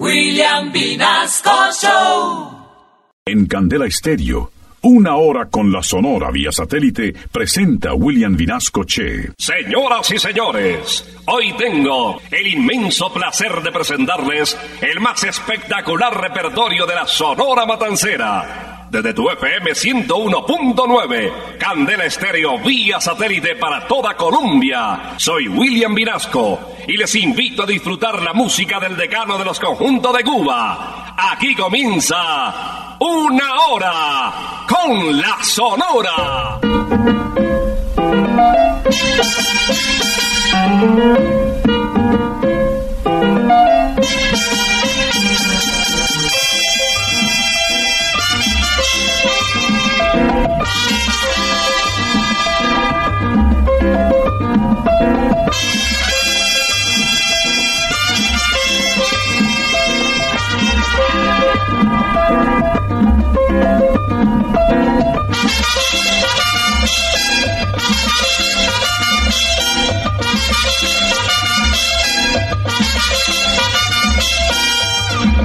William Vinasco Show. En Candela Estéreo, una hora con la Sonora vía satélite presenta William Vinasco Che. Señoras y señores, hoy tengo el inmenso placer de presentarles el más espectacular repertorio de la Sonora Matancera. Desde tu FM 101.9, Candela Estéreo vía satélite para toda Colombia. Soy William Vinasco y les invito a disfrutar la música del decano de los conjuntos de Cuba. Aquí comienza una hora con la Sonora.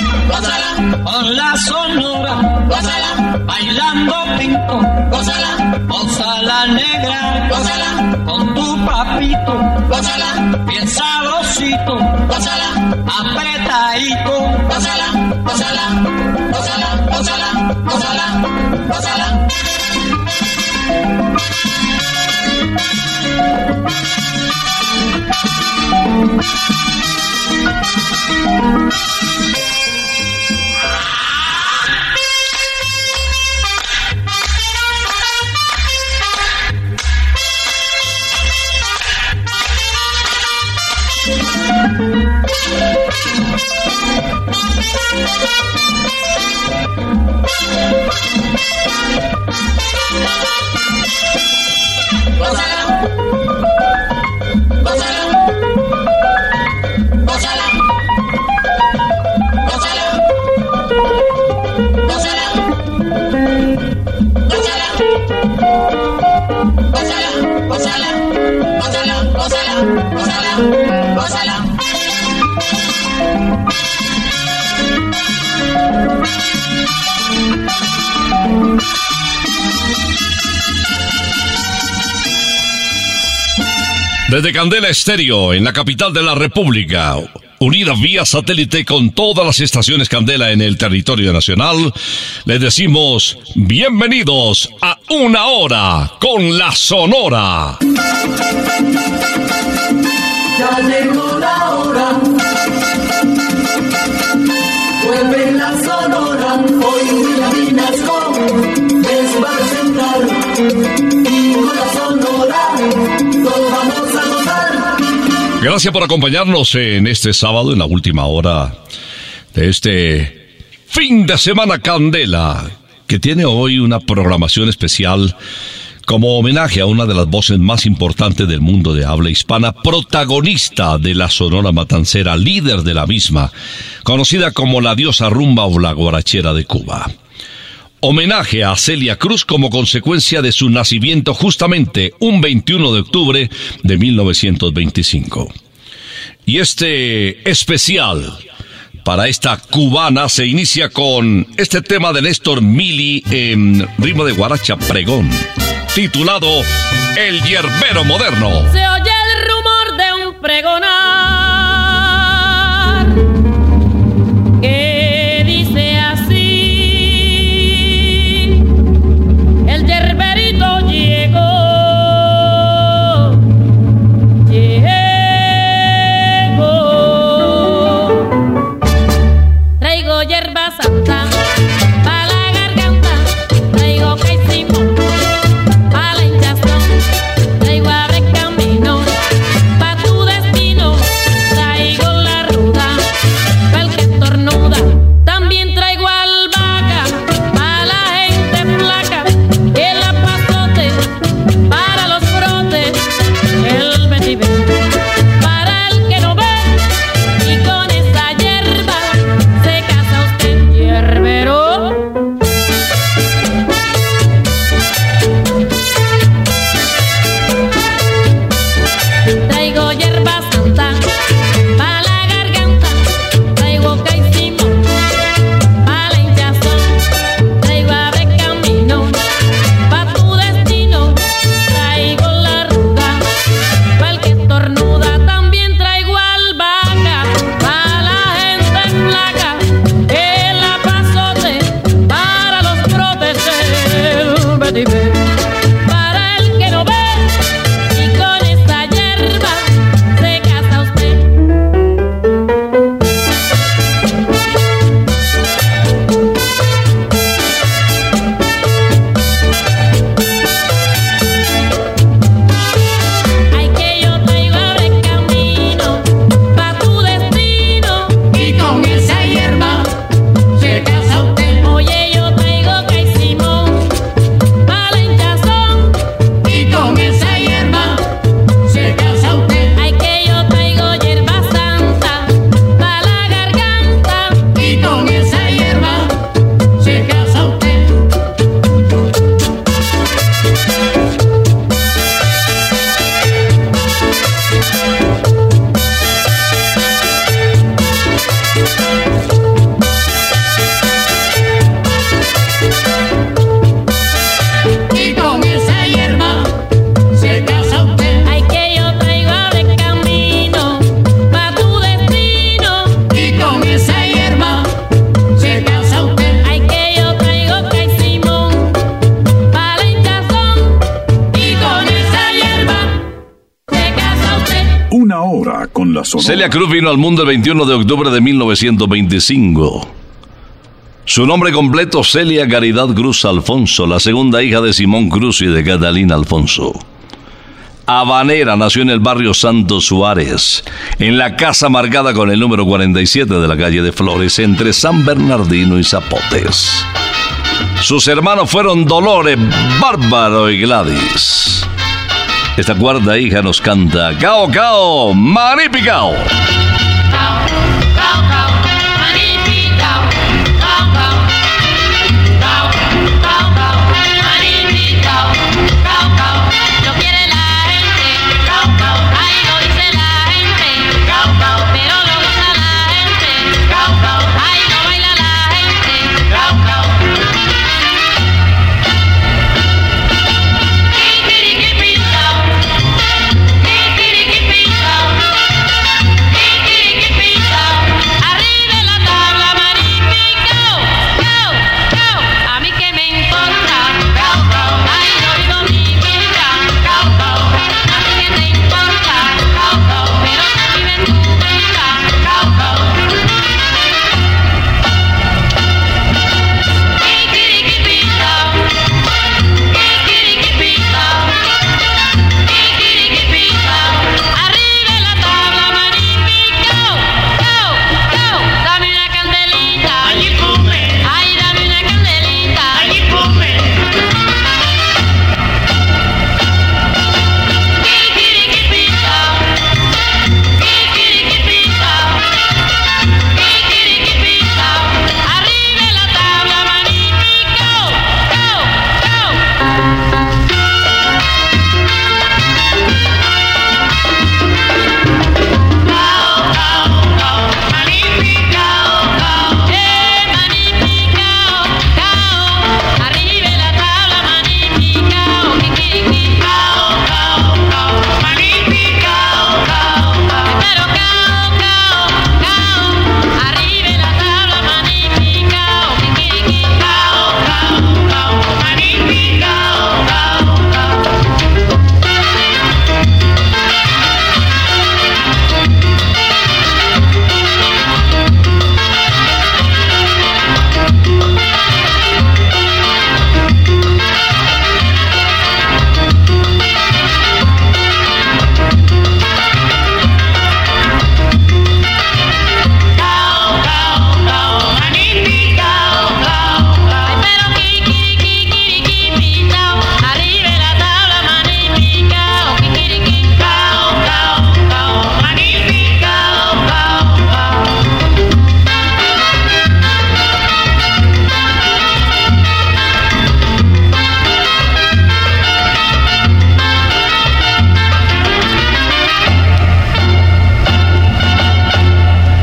Gózala, con la sonora, gózala, bailando pinto, gózala, gózala negra, gózala, con tu papito, gózala, bien sabrosito, gózala, apretadito, gózala, gózala, gózala, gózala, gózala, gózala. What's up? Desde Candela Estéreo, en la capital de la República, unida vía satélite con todas las estaciones Candela en el territorio nacional, les decimos bienvenidos a una hora con la Sonora. Gracias por acompañarnos en este sábado, en la última hora de este fin de semana Candela, que tiene hoy una programación especial como homenaje a una de las voces más importantes del mundo de habla hispana, protagonista de la Sonora Matancera, líder de la misma, conocida como la diosa rumba o la guarachera de Cuba. Homenaje a Celia Cruz como consecuencia de su nacimiento justamente un 21 de octubre de 1925. Y este especial para esta cubana se inicia con este tema de Néstor Mili en ritmo de guaracha pregón, titulado El Hierbero Moderno. Se oye el rumor de un pregonar Celia Cruz vino al mundo el 21 de octubre de 1925. Su nombre completo, Celia Caridad Cruz Alfonso, la segunda hija de Simón Cruz y de Catalina Alfonso. Habanera nació en el barrio Santo Suárez, en la casa marcada con el número 47 de la calle de Flores, entre San Bernardino y Zapotes. Sus hermanos fueron Dolores, Bárbaro y Gladys. Esta cuarta hija nos canta Cao Cao, Manipicao.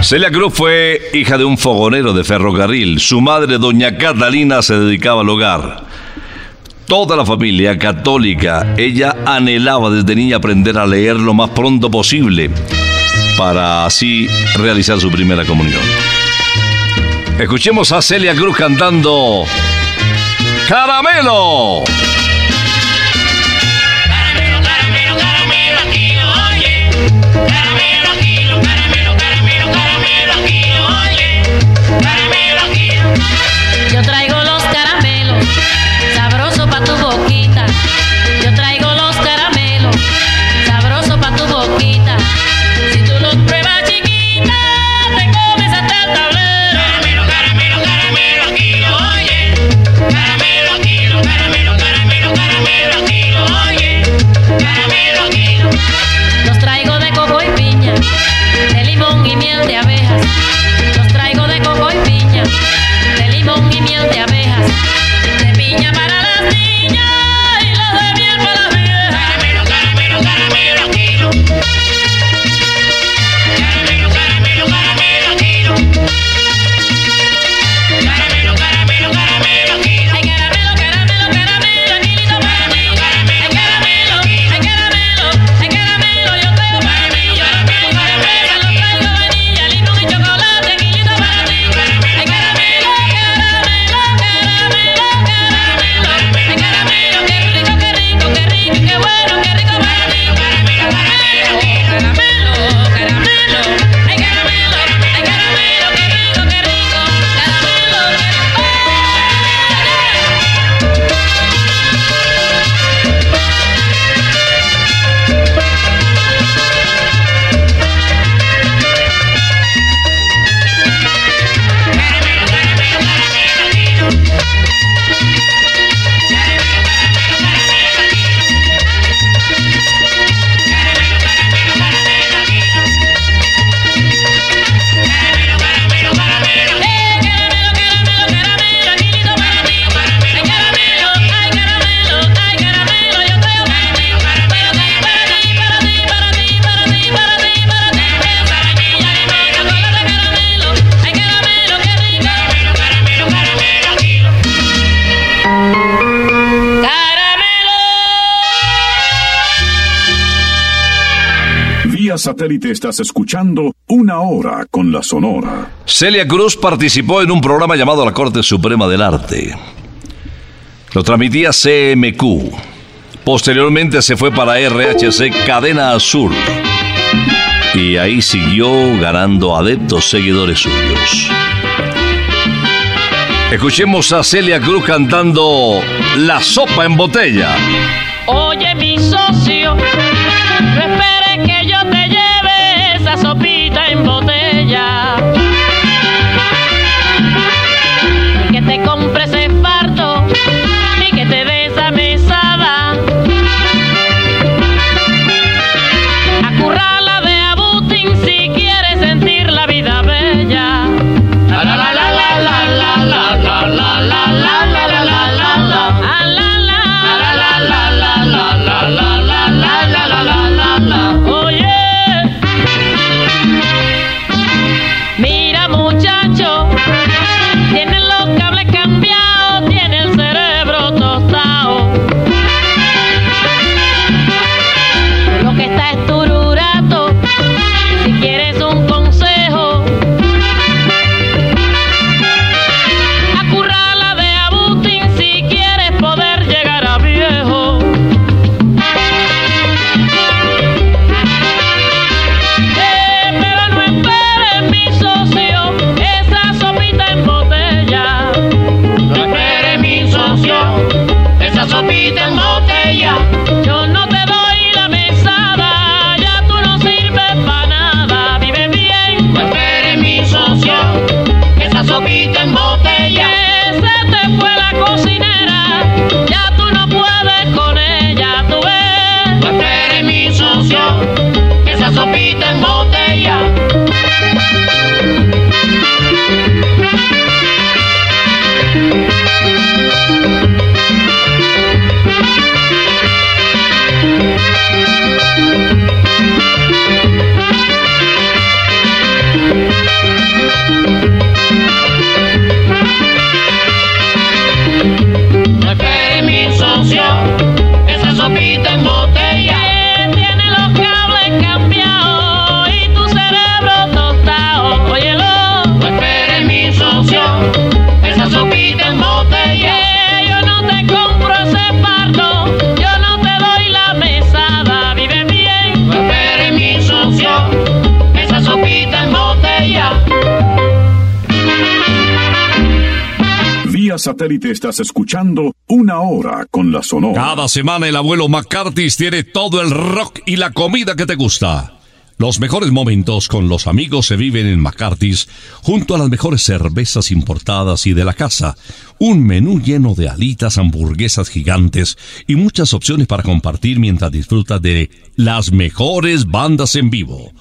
Celia Cruz fue hija de un fogonero de ferrocarril. Su madre, doña Catalina, se dedicaba al hogar. Toda la familia católica, ella anhelaba desde niña aprender a leer lo más pronto posible para así realizar su primera comunión. Escuchemos a Celia Cruz cantando Caramelo. Caramelo, caramelo, caramelo, oye. Caramelo, Yo traigo los caramelos, sabroso pa' tu boquita. Yo traigo los caramelos, sabroso pa' tu boquita. Si tú los pruebas chiquita, te comes hasta el tablero. Caramelo, caramelo, caramelo, kilo, oye. Caramelo, kilo, caramelo, caramelo, caramelo, oye. Caramelo. Los traigo de coco y piña, de limón y miel de abejas de limón y miel de abejas. Estás escuchando Una Hora con la Sonora. Celia Cruz participó en un programa llamado La Corte Suprema del Arte. Lo transmitía CMQ. Posteriormente se fue para RHC Cadena Azul. Y ahí siguió ganando adeptos seguidores suyos. Escuchemos a Celia Cruz cantando La sopa en botella. Oye, mi socio, ya. Satélite estás escuchando Una Hora con la Sonora. Cada semana el abuelo McCarthy tiene todo el rock y la comida que te gusta. Los mejores momentos con los amigos se viven en McCarthy's junto a las mejores cervezas importadas y de la casa. Un menú lleno de alitas, hamburguesas gigantes y muchas opciones para compartir mientras disfrutas de las mejores bandas en vivo.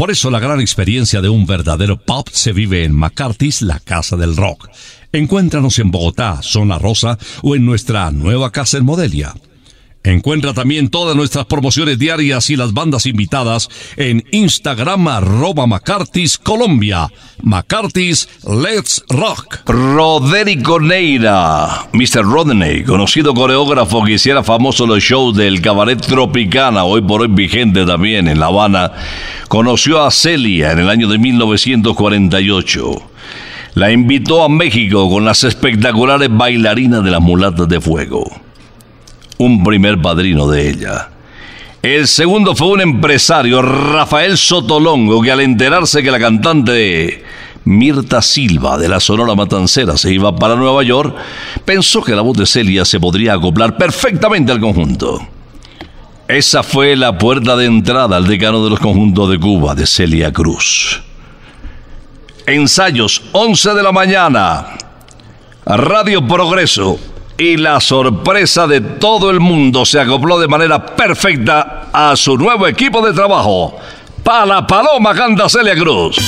Por eso la gran experiencia de un verdadero pub se vive en McCarthy's, la casa del rock. Encuéntranos en Bogotá, Zona Rosa o en nuestra nueva casa en Modelia. Encuentra también todas nuestras promociones diarias y las bandas invitadas en Instagram arroba McCarthy's Colombia. Let's Rock. Roderico Neira, Mr. Rodney, conocido coreógrafo que hiciera famoso los shows del cabaret Tropicana, hoy por hoy vigente también en La Habana, conoció a Celia en el año de 1948. La invitó a México con las espectaculares bailarinas de las mulatas de fuego un primer padrino de ella. El segundo fue un empresario, Rafael Sotolongo, que al enterarse que la cantante Mirta Silva de la Sonora Matancera se iba para Nueva York, pensó que la voz de Celia se podría acoplar perfectamente al conjunto. Esa fue la puerta de entrada al decano de los conjuntos de Cuba, de Celia Cruz. Ensayos, 11 de la mañana. Radio Progreso, y la sorpresa de todo el mundo se acopló de manera perfecta a su nuevo equipo de trabajo. Para Paloma canta Celia Cruz.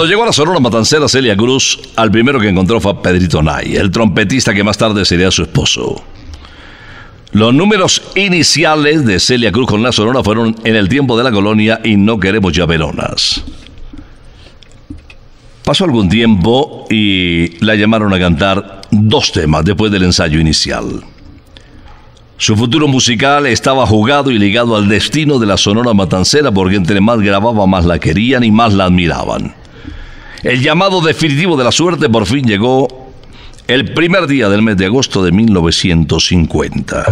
Cuando llegó a la Sonora Matancera Celia Cruz, al primero que encontró fue Pedrito Nay, el trompetista que más tarde sería su esposo. Los números iniciales de Celia Cruz con la Sonora fueron En el tiempo de la colonia y No queremos ya veronas. Pasó algún tiempo y la llamaron a cantar dos temas después del ensayo inicial. Su futuro musical estaba jugado y ligado al destino de la Sonora Matancera porque entre más grababa más la querían y más la admiraban. El llamado definitivo de la suerte por fin llegó el primer día del mes de agosto de 1950.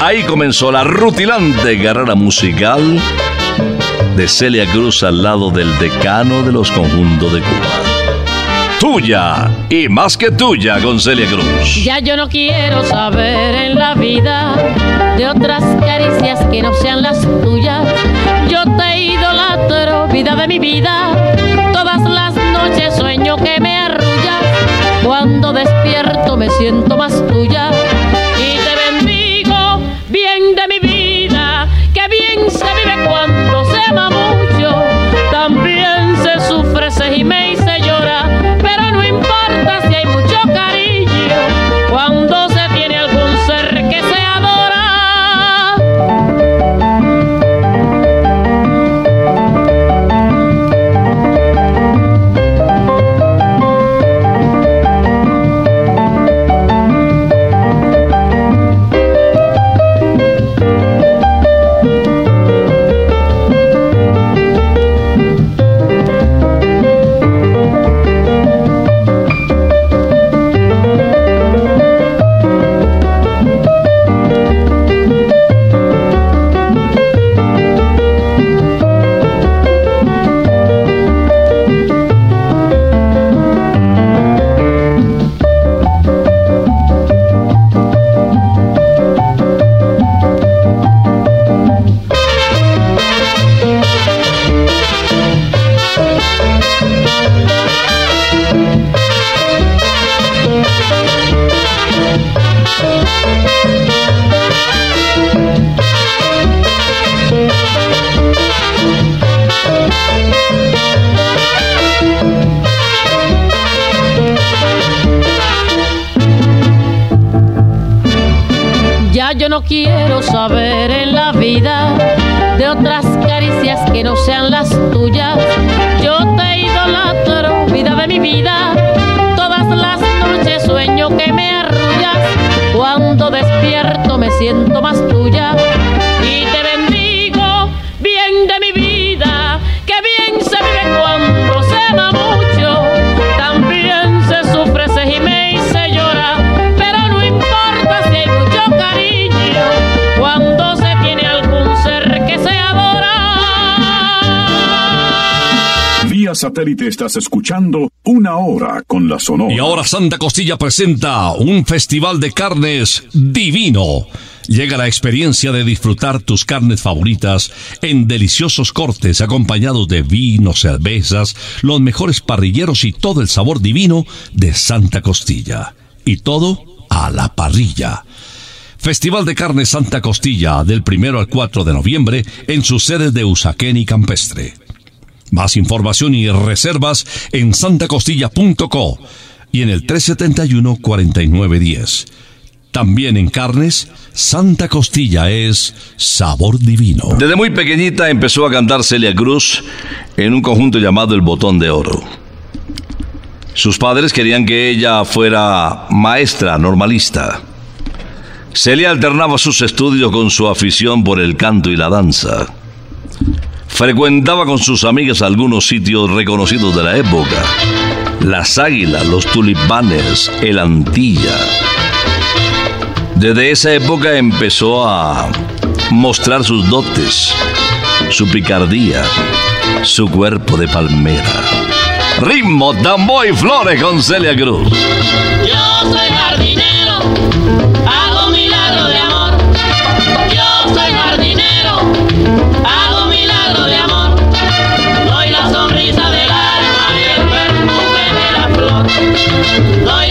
Ahí comenzó la rutilante carrera musical de Celia Cruz al lado del decano de los conjuntos de Cuba. Tuya y más que tuya con Celia Cruz. Ya yo no quiero saber en la vida de otras caricias que no sean las tuyas. Yo te idolatro, vida de mi vida. Todas las que me arrullas. Cuando despierto me siento más tuya. Todas las noches sueño que me arrullas, cuando despierto me siento más tuya. Y te bendigo, bien de mi vida, que bien se vive cuando se ama mucho. También se sufre, se gime y se llora, pero no importa si hay mucho cariño, cuando se tiene algún ser que se adora. Vía satélite estás escuchando una Hora con la Sonora. Y ahora Santa Costilla presenta un festival de carnes divino. Llega la experiencia de disfrutar tus carnes favoritas en deliciosos cortes acompañados de vinos, cervezas, los mejores parrilleros y todo el sabor divino de Santa Costilla. Y todo a la parrilla. Festival de Carne Santa Costilla del 1 al 4 de noviembre en sus sedes de Usaquén y Campestre. Más información y reservas en santacostilla.co y en el 371-4910. También en carnes, Santa Costilla es sabor divino. Desde muy pequeñita empezó a cantar Celia Cruz en un conjunto llamado El Botón de Oro. Sus padres querían que ella fuera maestra normalista. Celia alternaba sus estudios con su afición por el canto y la danza. Frecuentaba con sus amigas algunos sitios reconocidos de la época. Las Águilas, los Tulipanes, el Antilla. Desde esa época empezó a mostrar sus dotes, su picardía, su cuerpo de palmera. Ritmo, tambor y flores con Celia Cruz. Yo soy jardinero, hago milagro de amor. Yo soy jardinero, Life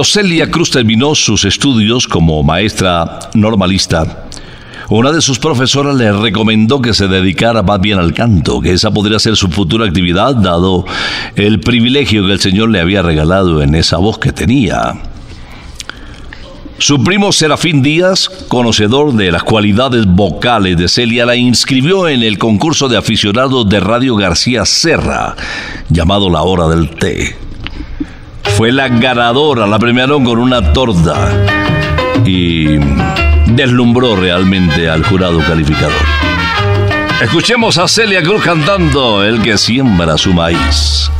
Cuando Celia Cruz terminó sus estudios como maestra normalista, una de sus profesoras le recomendó que se dedicara más bien al canto, que esa podría ser su futura actividad, dado el privilegio que el Señor le había regalado en esa voz que tenía. Su primo Serafín Díaz, conocedor de las cualidades vocales de Celia, la inscribió en el concurso de aficionados de Radio García Serra, llamado La Hora del Té. Fue la ganadora, la premiaron con una torta y deslumbró realmente al jurado calificador. Escuchemos a Celia Cruz cantando El que siembra su maíz.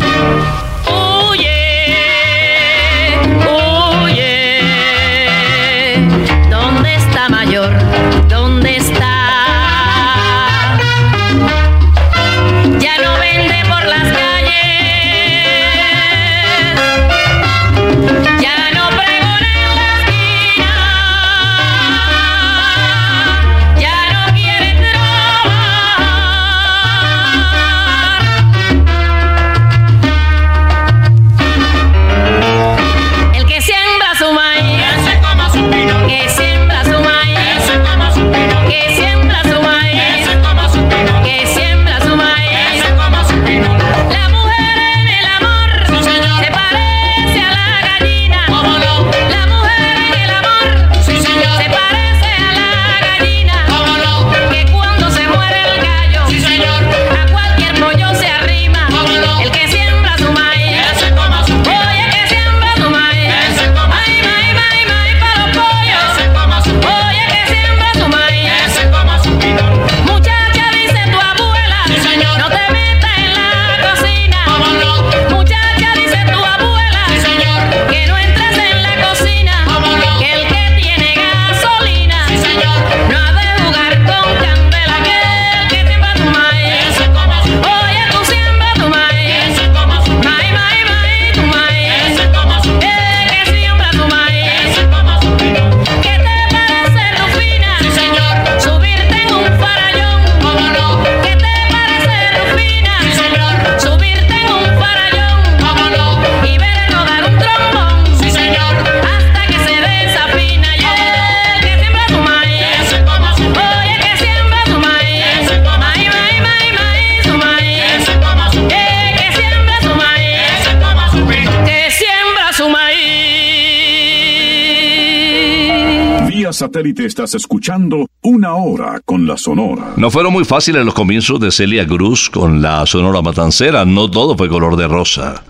Satélite estás escuchando Una Hora con la Sonora. No fueron muy fáciles los comienzos de Celia Cruz con la Sonora Matancera, no todo fue color de rosa.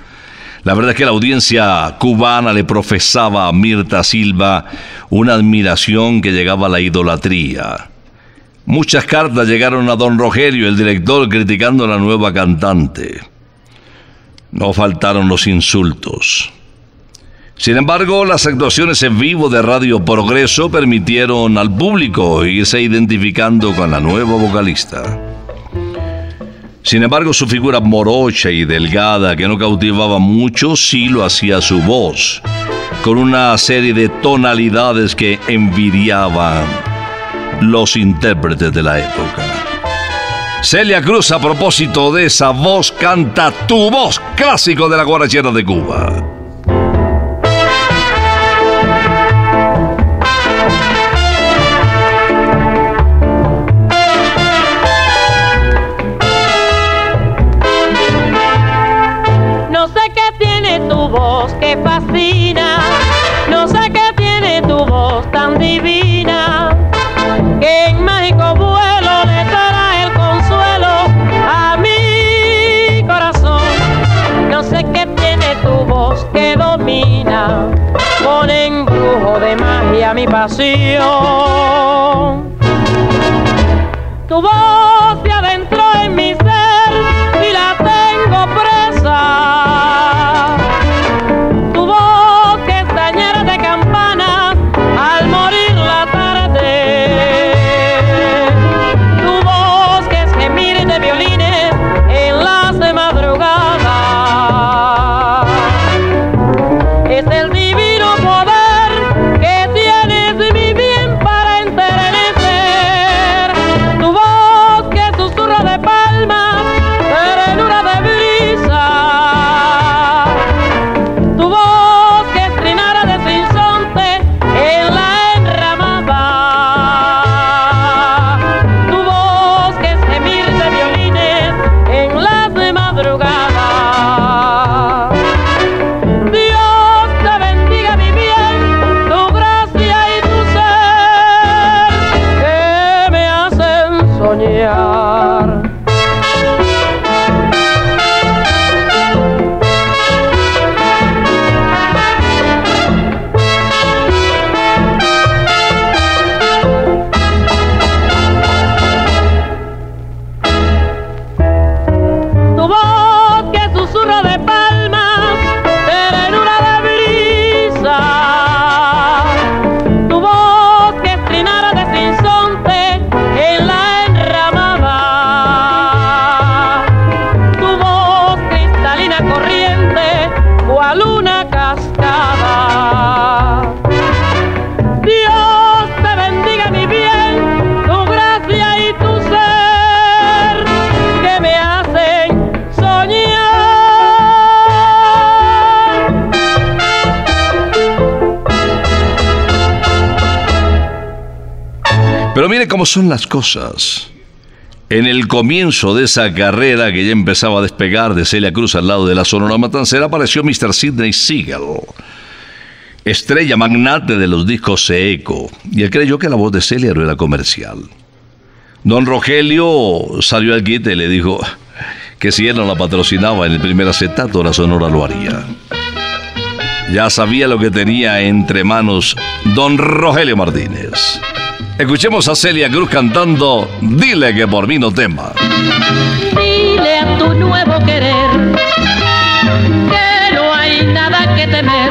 La verdad es que la audiencia cubana le profesaba a Mirta Silva una admiración que llegaba a la idolatría. Muchas cartas llegaron a don Rogelio, el director, criticando a la nueva cantante. No faltaron los insultos. Sin embargo, las actuaciones en vivo de Radio Progreso permitieron al público irse identificando con la nueva vocalista. Sin embargo, su figura morocha y delgada, que no cautivaba mucho, sí lo hacía su voz, con una serie de tonalidades que envidiaban los intérpretes de la época. Celia Cruz, a propósito de esa voz, canta Tu voz, clásico de la guarachera de Cuba. Mi pasión. Tu voz yeah. Cómo son las cosas. En el comienzo de esa carrera que ya empezaba a despegar de Celia Cruz al lado de la Sonora Matancera, apareció Mr. Sidney Siegel, estrella magnate de los discos Eco, y él creyó que la voz de Celia no era comercial. Don Rogelio salió al quite y le dijo que si él no la patrocinaba en el primer acetato, la Sonora lo haría. Ya sabía lo que tenía entre manos Don Rogelio Martínez. Escuchemos a Celia Cruz cantando Dile que por mí no tema. Dile a tu nuevo querer que no hay nada que temer,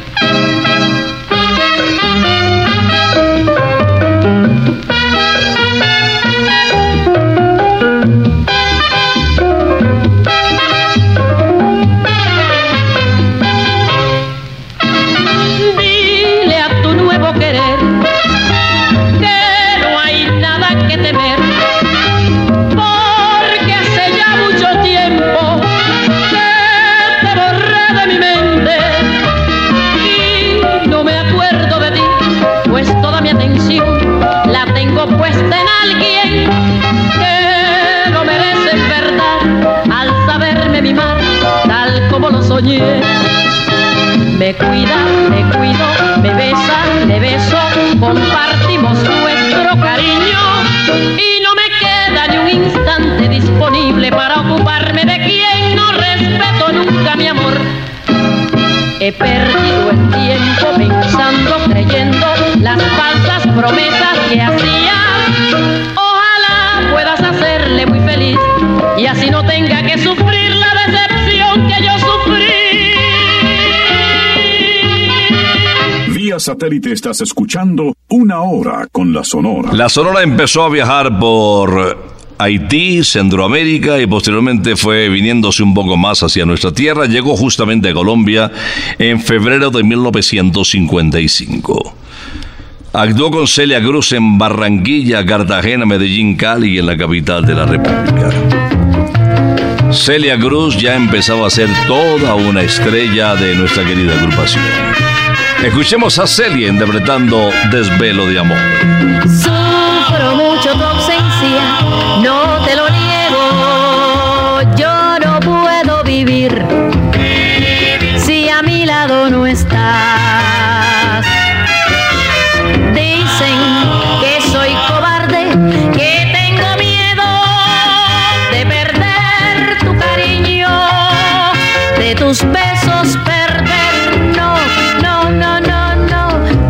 Thank you. Me cuida, me cuido, me besa, le beso, compartimos nuestro cariño y no me queda ni un instante disponible para ocuparme de quien no respeto nunca mi amor. He perdido el tiempo pensando, creyendo las falsas promesas que hacía. Ojalá puedas hacerle muy feliz y así no tenga satélite estás escuchando Una Hora con la Sonora. La Sonora empezó a viajar por Haití, Centroamérica y posteriormente fue viniéndose un poco más hacia nuestra tierra. Llegó justamente a Colombia en febrero de 1955. Actuó con Celia Cruz en Barranquilla, Cartagena, Medellín, Cali y en la capital de la República. Celia Cruz ya empezaba a ser toda una estrella de nuestra querida agrupación. Escuchemos a Celia interpretando Desvelo de Amor.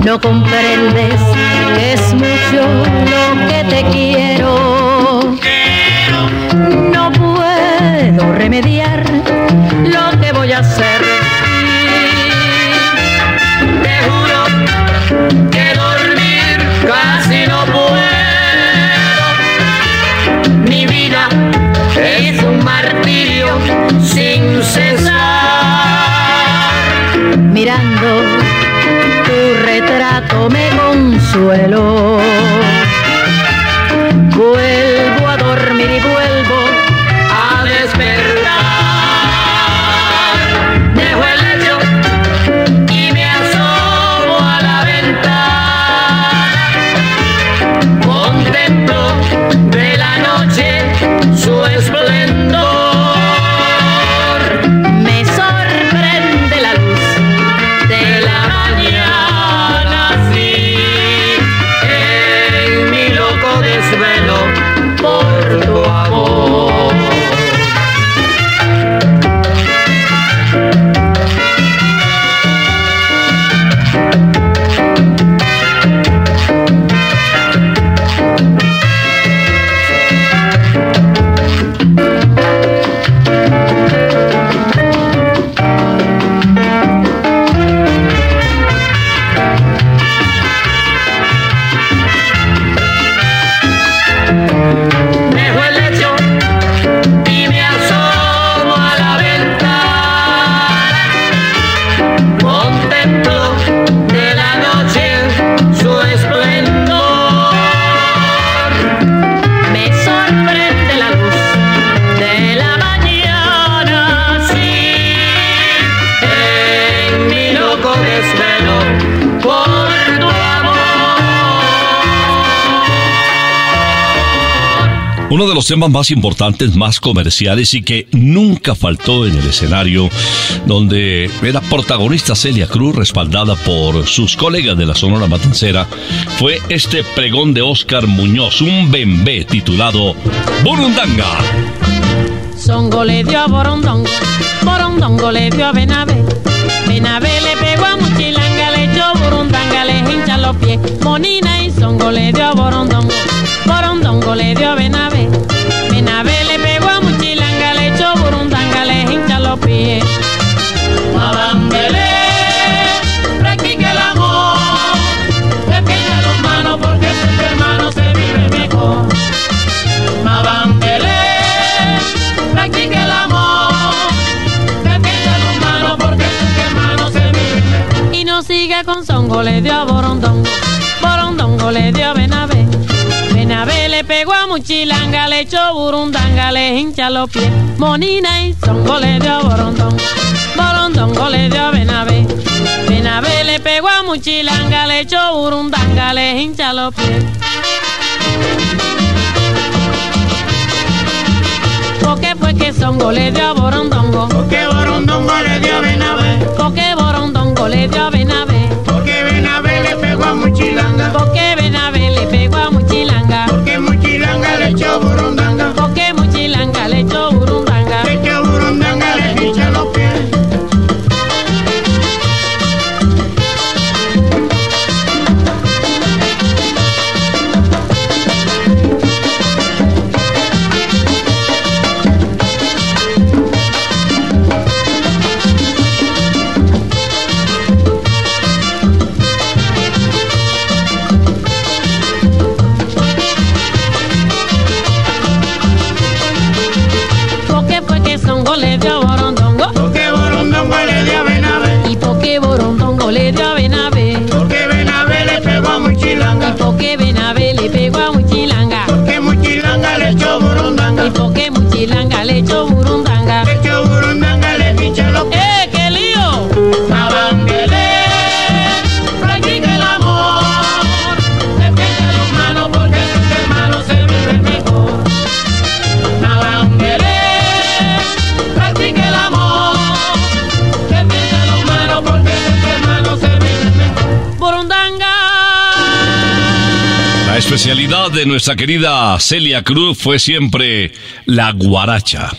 No, comprendes que es mucho lo que te quiero. Retrato me consuelo. Uno de los temas más importantes, más comerciales y que nunca faltó en el escenario, donde era protagonista Celia Cruz, respaldada por sus colegas de la Sonora Matancera, fue este pregón de Oscar Muñoz, un bembé titulado Burundanga. Songo le dio a Borondongo, Borondongo le dio a Benavé. Benavé le pegó a Muchilanga, le echó Burundanga, le hincha los pies. Monina y Songo le dio a Borondongo, Borondongo le dio a Benavé. Benavé le pegó a Muchilanga, le echó Burundanga, le hincha los pies. Mabambele, practique el amor, pequeña los manos porque entre hermanos se vive mejor. Mabambele, practique el amor, pequeña los manos porque entre hermanos se vive mejor. Y no sigue con Songo, le dio a Borondongo, Borondongo le dio a pegó a Muchilanga, le echó Burundanga, le hincha los pies. Monina y Songo le dio a Borondongo, le dio a Benavé. Benavé le pegó a Muchilanga, le echó Burundanga, le hincha los pies. Porque fue que Songo le dio Borondongo. Porque Borondongo le dio a Benavé. Porque Borondongo le le de nuestra querida Celia Cruz fue siempre la guaracha.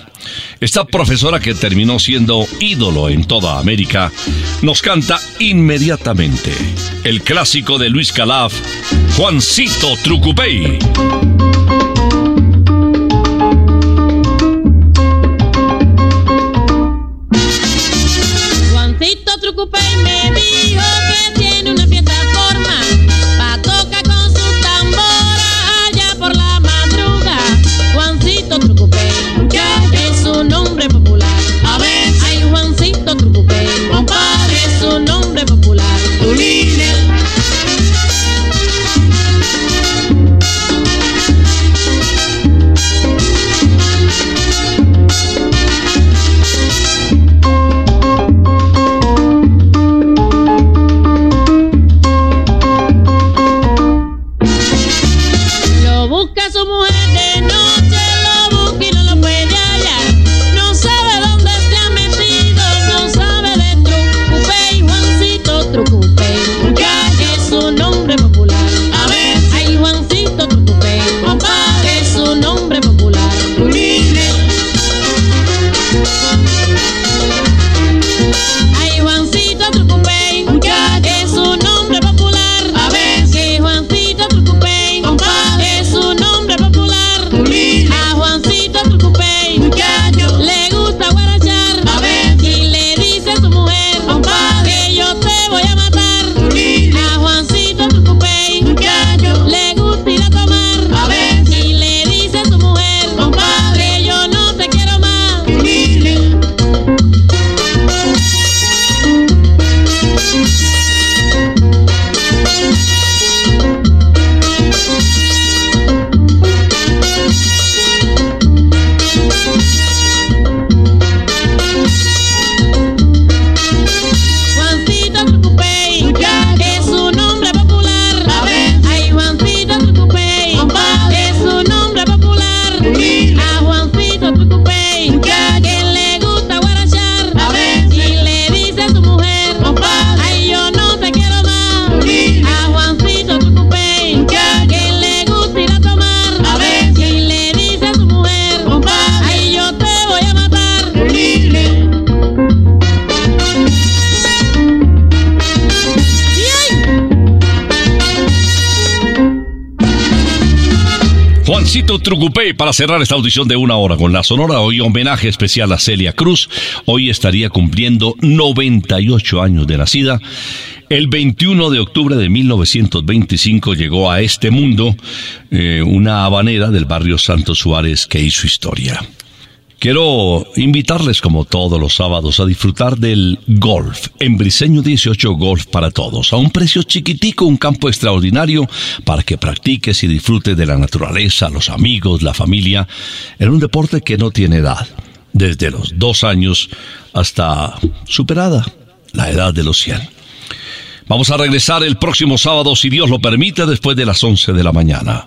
Esta profesora que terminó siendo ídolo en toda América nos canta inmediatamente el clásico de Luis Calaf, Juancito Trucupey. Juancito Trucupey Trucupey para cerrar esta audición de una hora con la Sonora. Hoy homenaje especial a Celia Cruz. Hoy estaría cumpliendo 98 años de nacida. El 21 de octubre de 1925 llegó a este mundo eh, una habanera del barrio Santos Suárez que hizo historia. Quiero invitarles como todos los sábados a disfrutar del golf, en Briseño 18 Golf para todos, a un precio chiquitico, un campo extraordinario para que practiques y disfrutes de la naturaleza, los amigos, la familia, en un deporte que no tiene edad, desde los dos años hasta superada la edad de los 100. Vamos a regresar el próximo sábado, si Dios lo permite, después de las 11 de la mañana.